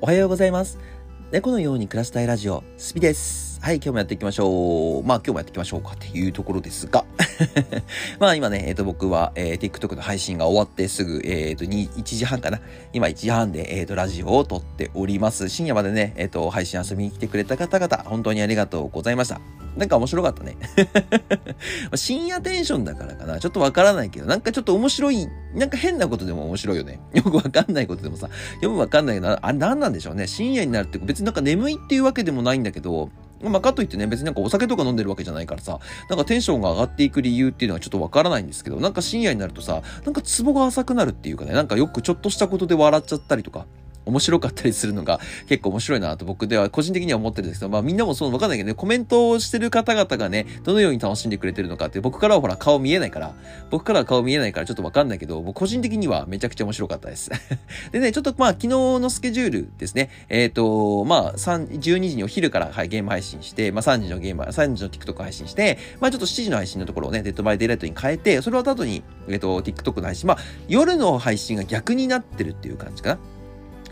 おはようございます。猫のように暮らしたいラジオ、スピです。はい、今日もやっていきましょう。まあ今日もやっていきましょうかっていうところですが。まあ今ね、えっ、と僕は、えー TikTok の配信が終わってすぐ、えっ、と1時半かな。今1時半で、えっ、とラジオを撮っております。深夜までね、えっ、と配信遊びに来てくれた方々、本当にありがとうございました。なんか面白かったね。深夜テンションだからかな。ちょっとわからないけど、なんかちょっと面白い、なんか変なことでも面白いよね。よくわかんないことでもさ、よくわかんないけど、あれ何なんでしょうね。深夜になるって別になんか眠いっていうわけでもないんだけど、まあ、かといってね、別になんかお酒とか飲んでるわけじゃないからさ、なんかテンションが上がっていく理由っていうのはちょっとわからないんですけど、なんか深夜になるとさ、なんかツボが浅くなるっていうかね、なんかよくちょっとしたことで笑っちゃったりとか、面白かったりするのが結構面白いなと僕では個人的には思ってるんですけど、まあみんなもそうわかんないけどね、コメントをしてる方々がね、どのように楽しんでくれてるのかって、僕からはほら顔見えないから、僕からは顔見えないからちょっとわかんないけど、僕個人的にはめちゃくちゃ面白かったです。でね、ちょっとまあ昨日のスケジュールですね、えっ、と、まあ12時にお昼から、はい、ゲーム配信して、まあ3時のゲーム、3時の TikTok 配信して、まあちょっと7時の配信のところをね、デッドバイデイライトに変えて、それを後に、えっ、と、TikTok の配信、まあ夜の配信が逆になってるっていう感じかな。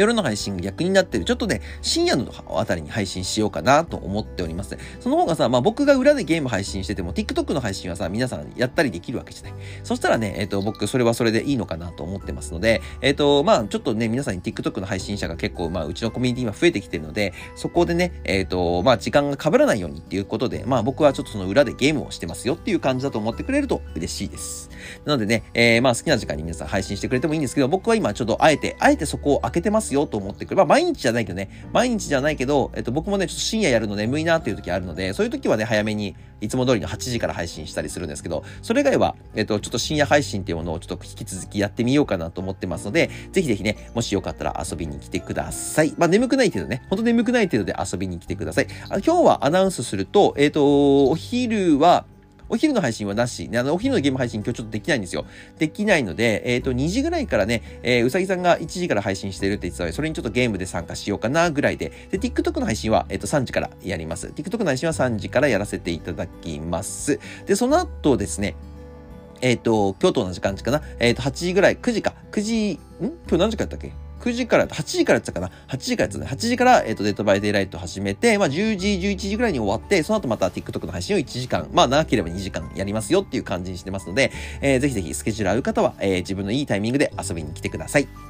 夜の配信が逆になってる。ちょっとね、深夜のあたりに配信しようかなと思っております。その方がさ、まあ僕が裏でゲーム配信してても、TikTok の配信はさ、皆さんやったりできるわけじゃない。そしたらね、えっ、と、僕、それはそれでいいのかなと思ってますので、えっ、と、まあちょっとね、皆さんに TikTok の配信者が結構、まあうちのコミュニティ今増えてきてるので、そこでね、えっ、と、まあ時間が被らないようにっていうことで、まあ僕はちょっとその裏でゲームをしてますよっていう感じだと思ってくれると嬉しいです。なのでね、えーまあ好きな時間に皆さん配信してくれてもいいんですけど、僕は今ちょっとあえて、あえてそこを開けてますよと思ってくれば、毎日じゃないけどね、毎日じゃないけど、えっと僕もね、ちょっと深夜やるの眠いなっていう時あるので、そういう時はね、早めに、いつも通りの8時から配信したりするんですけど、それ以外は、えっと、ちょっと深夜配信っていうものをちょっと引き続きやってみようかなと思ってますので、ぜひぜひね、もしよかったら遊びに来てください。まあ眠くない程度ね、ほんと眠くない程度で遊びに来てください。あ今日はアナウンスすると、えっと、お昼は、お昼の配信はなし。ねあの、お昼のゲーム配信今日ちょっとできないんですよ。できないので、えっ、と、2時ぐらいからね、えーうさぎさんが1時から配信してるって言ってたので、それにちょっとゲームで参加しようかなぐらいで、で、TikTok の配信は、えっ、と、3時からやります。TikTok の配信は3時からやらせていただきます。で、その後ですね、えっ、と、今日の時間かなえっ、と、8時ぐらい、9時か。9時、ん？今日何時かやったっけ？9時から、8時からやってたかな ?8 時からやってたね。8時から、えっ、と、デッドバイデイライト始めて、まあ、10時、11時ぐらいに終わって、その後また TikTok の配信を1時間、まあ、長ければ2時間やりますよっていう感じにしてますので、えーぜひぜひスケジュール合う方は、えー自分のいいタイミングで遊びに来てください。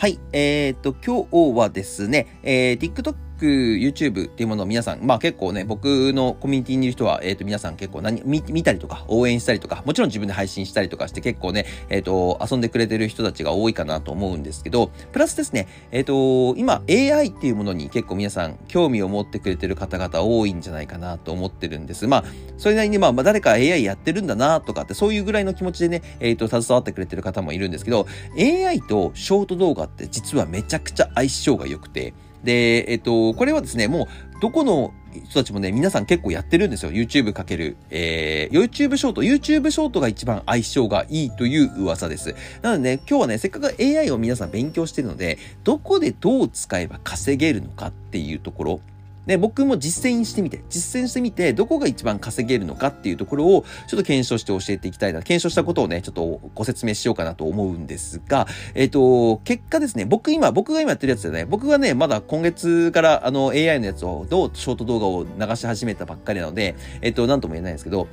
はい。えー、っと、今日はですね、えー、TikTok、YouTube っていうものを皆さん、まあ結構ね、僕のコミュニティにいる人は、えー、っと、皆さん結構何見、見たりとか、応援したりとか、もちろん自分で配信したりとかして結構ね、えー、と、遊んでくれてる人たちが多いかなと思うんですけど、プラスですね、えー、っと、今 AI っていうものに結構皆さん興味を持ってくれてる方々多いんじゃないかなと思ってるんです。まあ、それなりにまあ、まあ誰か AI やってるんだなとかって、そういうぐらいの気持ちでね、え、っと、携わってくれてる方もいるんですけど、AI とショート動画って実はめちゃくちゃ相性が良くて、で、えっと、これはですね、もう、どこの人たちもね、皆さん結構やってるんですよ。YouTube かける、えー、YouTube ショート。YouTube ショートが一番相性がいいという噂です。なのでね、今日はね、せっかく AI を皆さん勉強してるので、どこでどう使えば稼げるのかっていうところ、で、僕も実践してみて、実践してみて、どこが一番稼げるのかっていうところを、ちょっと検証して教えていきたいな。検証したことをね、ちょっとご説明しようかなと思うんですが、えっ、と、結果ですね、僕今、僕が今やってるやつでね、僕はね、まだ今月からあの AI のやつを、どうショート動画を流し始めたばっかりなので、えっ、と、なんとも言えないんですけど、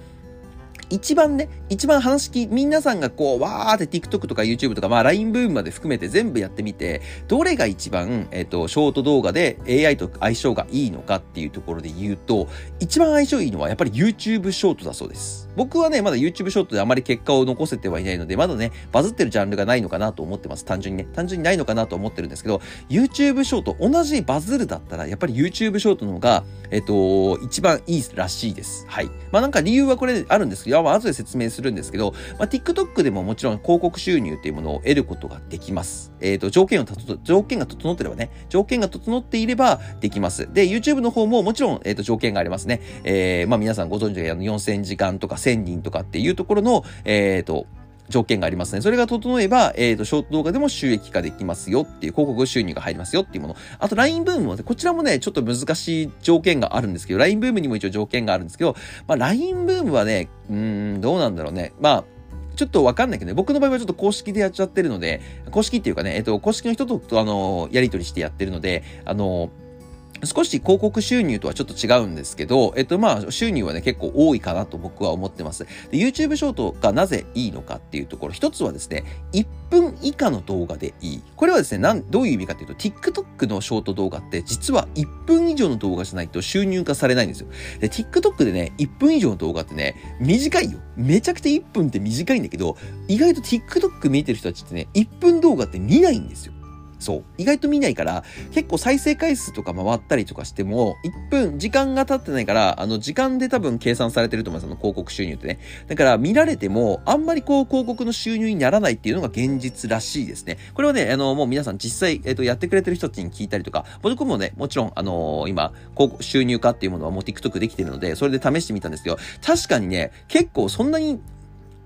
一番ね、一番話聞き、皆さんがこう、わーって TikTok とか YouTube とか、まあ LINE ブームまで含めて全部やってみて、どれが一番、えっ、と、ショート動画で AI と相性がいいのかっていうところで言うと、一番相性いいのはやっぱり YouTube ショートだそうです。僕はね、まだ YouTube ショートであまり結果を残せてはいないので、まだね、バズってるジャンルがないのかなと思ってます。単純にね。単純にないのかなと思ってるんですけど、YouTube ショート、同じバズるだったら、やっぱり YouTube ショートの方が、えっ、と、一番いいらしいです。はい。まあなんか理由はこれあるんですけど、まあ後で説明するんですけど、まあ TikTok でももちろん広告収入っていうものを得ることができます。えっ、と、条件をたと、条件が整ってればね、条件が整っていればできます。で、YouTube の方ももちろん、えっ、と、条件がありますね。えー、まあ皆さんご存知のように4000時間とか1000人とかっていうところの、えっ、と、条件がありますね。それが整えば、えっ、ー、と、ショート動画でも収益化できますよっていう、広告収入が入りますよっていうもの。あと、LINE ブームもね、こちらもね、ちょっと難しい条件があるんですけど、LINE ブームにも一応条件があるんですけど、まあ、LINE ブームはね、うん、どうなんだろうね。まあ、ちょっとわかんないけどね、僕の場合はちょっと公式でやっちゃってるので、公式っていうかね、えっ、ー、と、公式の人と、あの、やり取りしてやってるので、あの、少し広告収入とはちょっと違うんですけど、えっとまあ収入はね結構多いかなと僕は思ってます。で YouTube ショートがなぜいいのかっていうところ、一つはですね、1分以下の動画でいい。これはですね、なんどういう意味かっていうと、TikTok のショート動画って実は1分以上の動画じゃないと収入化されないんですよ。で、TikTok でね、1分以上の動画ってね、短いよ。めちゃくちゃ1分って短いんだけど、意外と TikTok 見てる人たちってね、1分動画って見ないんですよ。そう。意外と見ないから、結構再生回数とか回ったりとかしても、1分、時間が経ってないから、あの、時間で多分計算されてると思います。あの、広告収入ってね。だから、見られても、あんまりこう、広告の収入にならないっていうのが現実らしいですね。これはね、あの、もう皆さん実際、えっ、と、やってくれてる人たちに聞いたりとか、僕もね、もちろん、あのー、今、広告収入化っていうものはもう TikTok できてるので、それで試してみたんですけど、確かにね、結構そんなに、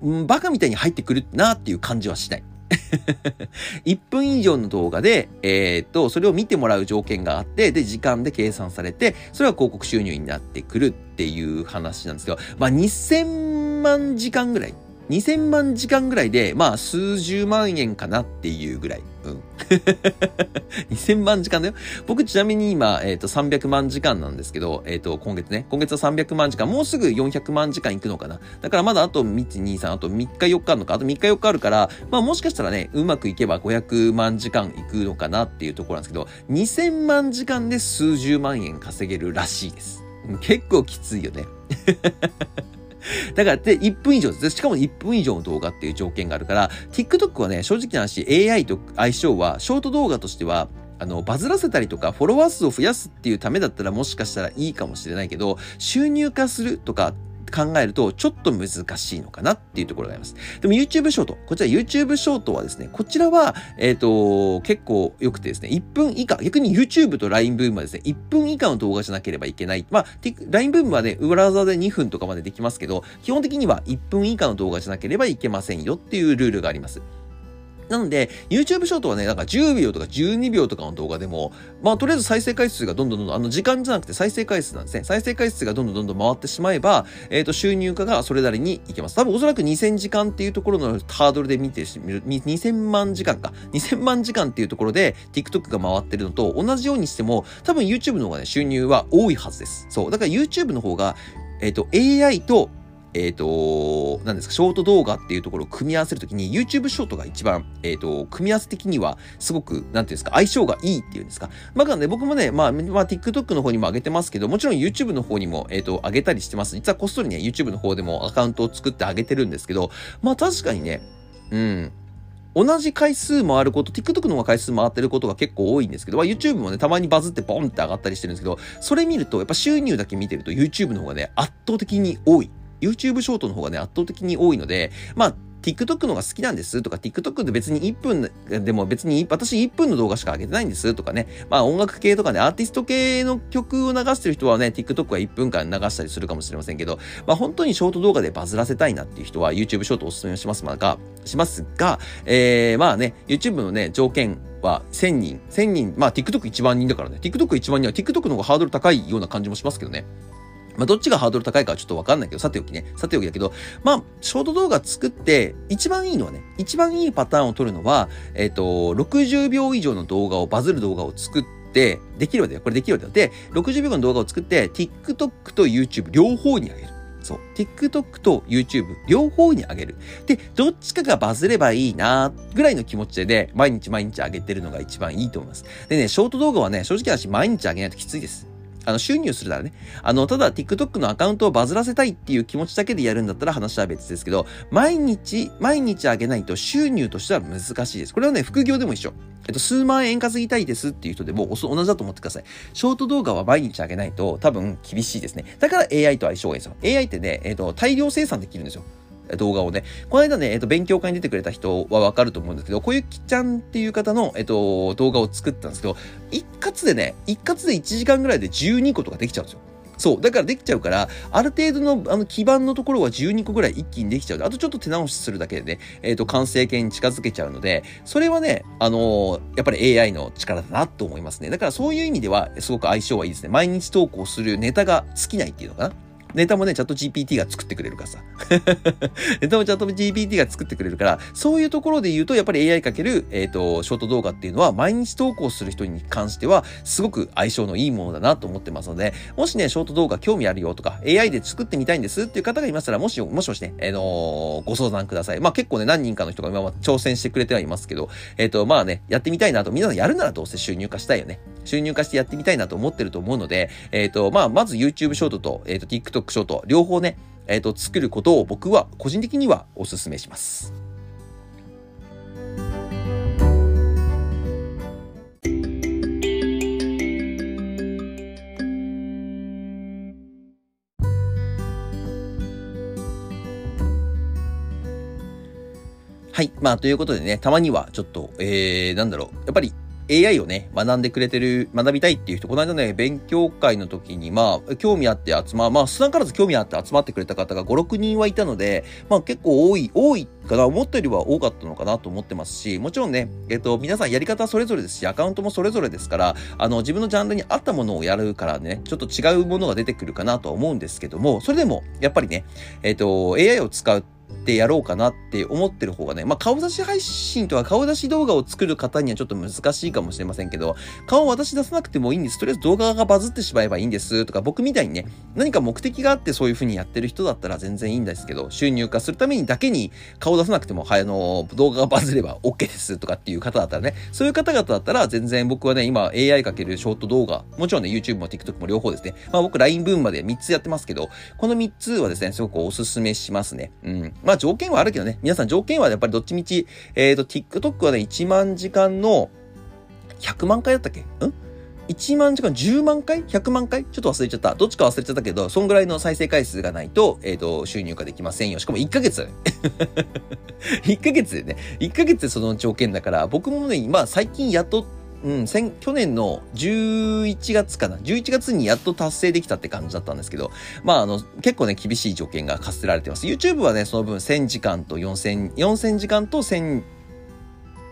うん、バカみたいに入ってくるなっていう感じはしない。1分以上の動画で、えー、っと、それを見てもらう条件があって、で、時間で計算されて、それは広告収入になってくるっていう話なんですけど、まあ、2000万時間ぐらい2000万時間ぐらいで、まあ、数十万円かなっていうぐらい。うん。2000万時間だよ。僕ちなみに今、えっ、ー、と、300万時間なんですけど、えっ、ー、と、今月ね、今月は300万時間、もうすぐ400万時間いくのかな。だからまだあと3、2、3、あと3日4日あるのか、あと3日4日あるから、まあもしかしたらね、うまくいけば500万時間いくのかなっていうところなんですけど、2000万時間で数十万円稼げるらしいです。結構きついよね。だから、で、1分以上です。しかも1分以上の動画っていう条件があるから、TikTok はね、正直な話、AI と相性は、ショート動画としては、あの、バズらせたりとか、フォロワー数を増やすっていうためだったらもしかしたらいいかもしれないけど、収入化するとか、考えるとちょっと難しいのかなっていうところがあります。でも YouTube ショート、こちら YouTube ショートはですね、こちらは、えっ、ー、と、結構良くてですね、1分以下、逆に YouTube と LINE ブームはですね、1分以下の動画じゃなければいけない。まあ、LINE ブームはね、裏技で2分とかまでできますけど、基本的には1分以下の動画じゃなければいけませんよっていうルールがあります。なので、YouTube ショートはね、なんか10秒とか12秒とかの動画でも、まあ、とりあえず再生回数がどんどんどんどん、あの、時間じゃなくて再生回数なんですね。再生回数がどんどんどんどん回ってしまえば、えっ、ー、と、収入化がそれなりにいけます。多分おそらく2000時間っていうところのハードルで見てみる、2000万時間か。2000万時間っていうところで TikTok が回ってるのと同じようにしても、多分 YouTube の方がね、収入は多いはずです。そう。だから YouTube の方が、えっ、ー、と、AI とえっ、ー、と、何ですか、ショート動画っていうところを組み合わせるときに、YouTube ショートが一番、えっ、ー、と、組み合わせ的には、すごく、なんていうんですか、相性がいいっていうんですか。まあ、ね、僕もね、まあ、まあ、TikTok の方にも上げてますけど、もちろん YouTube の方にも、えっ、ー、と、上げたりしてます。実はこっそりね、YouTube の方でもアカウントを作って上げてるんですけど、まあ、確かにね、うん、同じ回数回ること、TikTok の方が回数回ってることが結構多いんですけど、まあ、YouTube もね、たまにバズってボンって上がったりしてるんですけど、それ見ると、やっぱ収入だけ見てると YouTube の方がね、圧倒的に多い。YouTube ショートの方がね、圧倒的に多いので、まあ、TikTok の方が好きなんですとか、TikTok で別に1分でも別に私1分の動画しか上げてないんですとかね。まあ音楽系とかね、アーティスト系の曲を流してる人はね、TikTok は1分間流したりするかもしれませんけど、まあ本当にショート動画でバズらせたいなっていう人は YouTube ショートおすすめしますが、しますが、えー、まあね、YouTube のね、条件は1000人、1000人、まあ TikTok1 万人だからね、TikTok1 万人は TikTok の方がハードル高いような感じもしますけどね。まあ、どっちがハードル高いかはちょっとわかんないけど、さておきね。さておきだけど、まあ、ショート動画作って、一番いいのはね、一番いいパターンを取るのは、えっ、ー、と、60秒以上の動画を、バズる動画を作って、できるわけだよ。これできるわけだよ。で、60秒の動画を作って、TikTok と YouTube 両方にあげる。そう。TikTok と YouTube 両方にあげる。で、どっちかがバズればいいなぐらいの気持ちでね、毎日毎日上げてるのが一番いいと思います。でね、ショート動画はね、正直な話毎日上げないときついです。あの、収入するならね。あの、ただ TikTok のアカウントをバズらせたいっていう気持ちだけでやるんだったら話は別ですけど、毎日、毎日上げないと収入としては難しいです。これはね、副業でも一緒。えっと、数万円稼ぎたいですっていう人でも同じだと思ってください。ショート動画は毎日上げないと多分厳しいですね。だから AI と相性がいいんですよ。AI ってね、えっと、大量生産できるんですよ。動画をね。この間ね、えっ、と、勉強会に出てくれた人はわかると思うんですけど、小雪ちゃんっていう方の、えっ、と、動画を作ったんですけど、一括でね、一括で1時間ぐらいで12個とかできちゃうんですよ。そう。だからできちゃうから、ある程度のあの基盤のところは12個ぐらい一気にできちゃう。あとちょっと手直しするだけでね、えっ、ー、と、完成形に近づけちゃうので、それはね、あのー、やっぱり AI の力だなと思いますね。だからそういう意味では、すごく相性はいいですね。毎日投稿するネタが尽きないっていうのかな。ネタもね、チャット GPT が作ってくれるからさ。ネタもチャット GPT が作ってくれるから、そういうところで言うと、やっぱり AI かける、えっ、ー、と、ショート動画っていうのは、毎日投稿する人に関しては、すごく相性のいいものだなと思ってますので、もしね、ショート動画興味あるよとか、AI で作ってみたいんですっていう方がいましたら、もし、もしもしね、えー、のー、ご相談ください。まあ結構ね、何人かの人が今は挑戦してくれてはいますけど、えっ、と、まあね、やってみたいなと、皆さんやるならどうせ収入化したいよね。収入化してやってみたいなと思ってると思うので、えっ、と、まあ、まず YouTube ショートと、えっ、と、TikTok ショート、両方ね、えっ、ー、と、作ることを僕は個人的にはお勧めします。はい。まあ、ということでね、たまにはちょっと、えー、なんだろう。やっぱり AI をね、学んでくれてる、学びたいっていう人、この間ね、勉強会の時に、まあ、興味あって集ま、まあ、少なからず興味あって集まってくれた方が5、6人はいたので、まあ結構多い、多いかな、思ったよりは多かったのかなと思ってますし、もちろんね、えっと、皆さんやり方それぞれですし、アカウントもそれぞれですから、あの、自分のジャンルに合ったものをやるからね、ちょっと違うものが出てくるかなとは思うんですけども、それでも、やっぱりね、えっと、AI を使うってやろうかなって思ってる方がね、まあ、顔出し配信とか顔出し動画を作る方にはちょっと難しいかもしれませんけど、顔を私出さなくてもいいんです。とりあえず動画がバズってしまえばいいんですとか、僕みたいにね、何か目的があってそういう風にやってる人だったら全然いいんですけど、収入化するためにだけに顔出さなくても、はい、あの、動画がバズれば OK ですとかっていう方だったらね、そういう方々だったら全然僕はね、今 AI かけるショート動画、もちろんね、YouTube も TikTok も両方ですね。まあ僕 LINE ブームまで3つやってますけど、この3つはですね、すごくおすすめしますね。うん。まあ条件はあるけどね、皆さん条件はやっぱりどっちみち、えっ、ー、と、TikTok はね、1万時間の100万回だったっけ？ん ?1 万時間10万回 ?100 万回？ちょっと忘れちゃった。どっちか忘れちゃったけど、そんぐらいの再生回数がないと、えっ、ー、と、収入化できませんよ。しかも1ヶ月。1ヶ月でね。1ヶ月でその条件だから、僕もね、まあ最近やっとうん、先、去年の11月かな。11月にやっと達成できたって感じだったんですけど、まあ、あの、結構ね、厳しい条件が課せられてます。YouTube はね、その分1000時間と4000、4000時間と1000、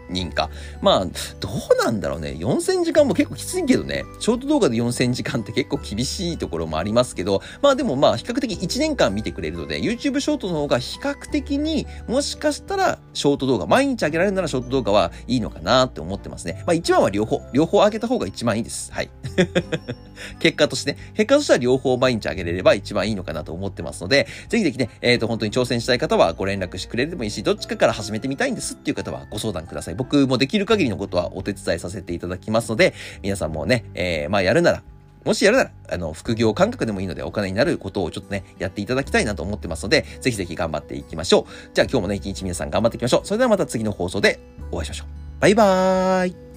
人か。まあ、どうなんだろうね。4000時間も結構きついけどね。ショート動画で4000時間って結構厳しいところもありますけど、まあでもまあ比較的1年間見てくれるので、YouTube ショートの方が比較的にもしかしたらショート動画、毎日上げられるならショート動画はいいのかなって思ってますね。まあ一番は両方、両方上げた方が一番いいです。はい。結果としてね、結果としては両方毎日上げれれば一番いいのかなと思ってますので、ぜひぜひね、えっ、ー、と本当に挑戦したい方はご連絡してくれてもいいし、どっちかから始めてみたいんですっていう方はご相談ください。僕もできる限りのことはお手伝いさせていただきますので、皆さんもね、えー、まあやるなら、もしやるなら、あの、副業感覚でもいいのでお金になることをちょっとね、やっていただきたいなと思ってますので、ぜひぜひ頑張っていきましょう。じゃあ今日もね、一日皆さん頑張っていきましょう。それではまた次の放送でお会いしましょう。バイバーイ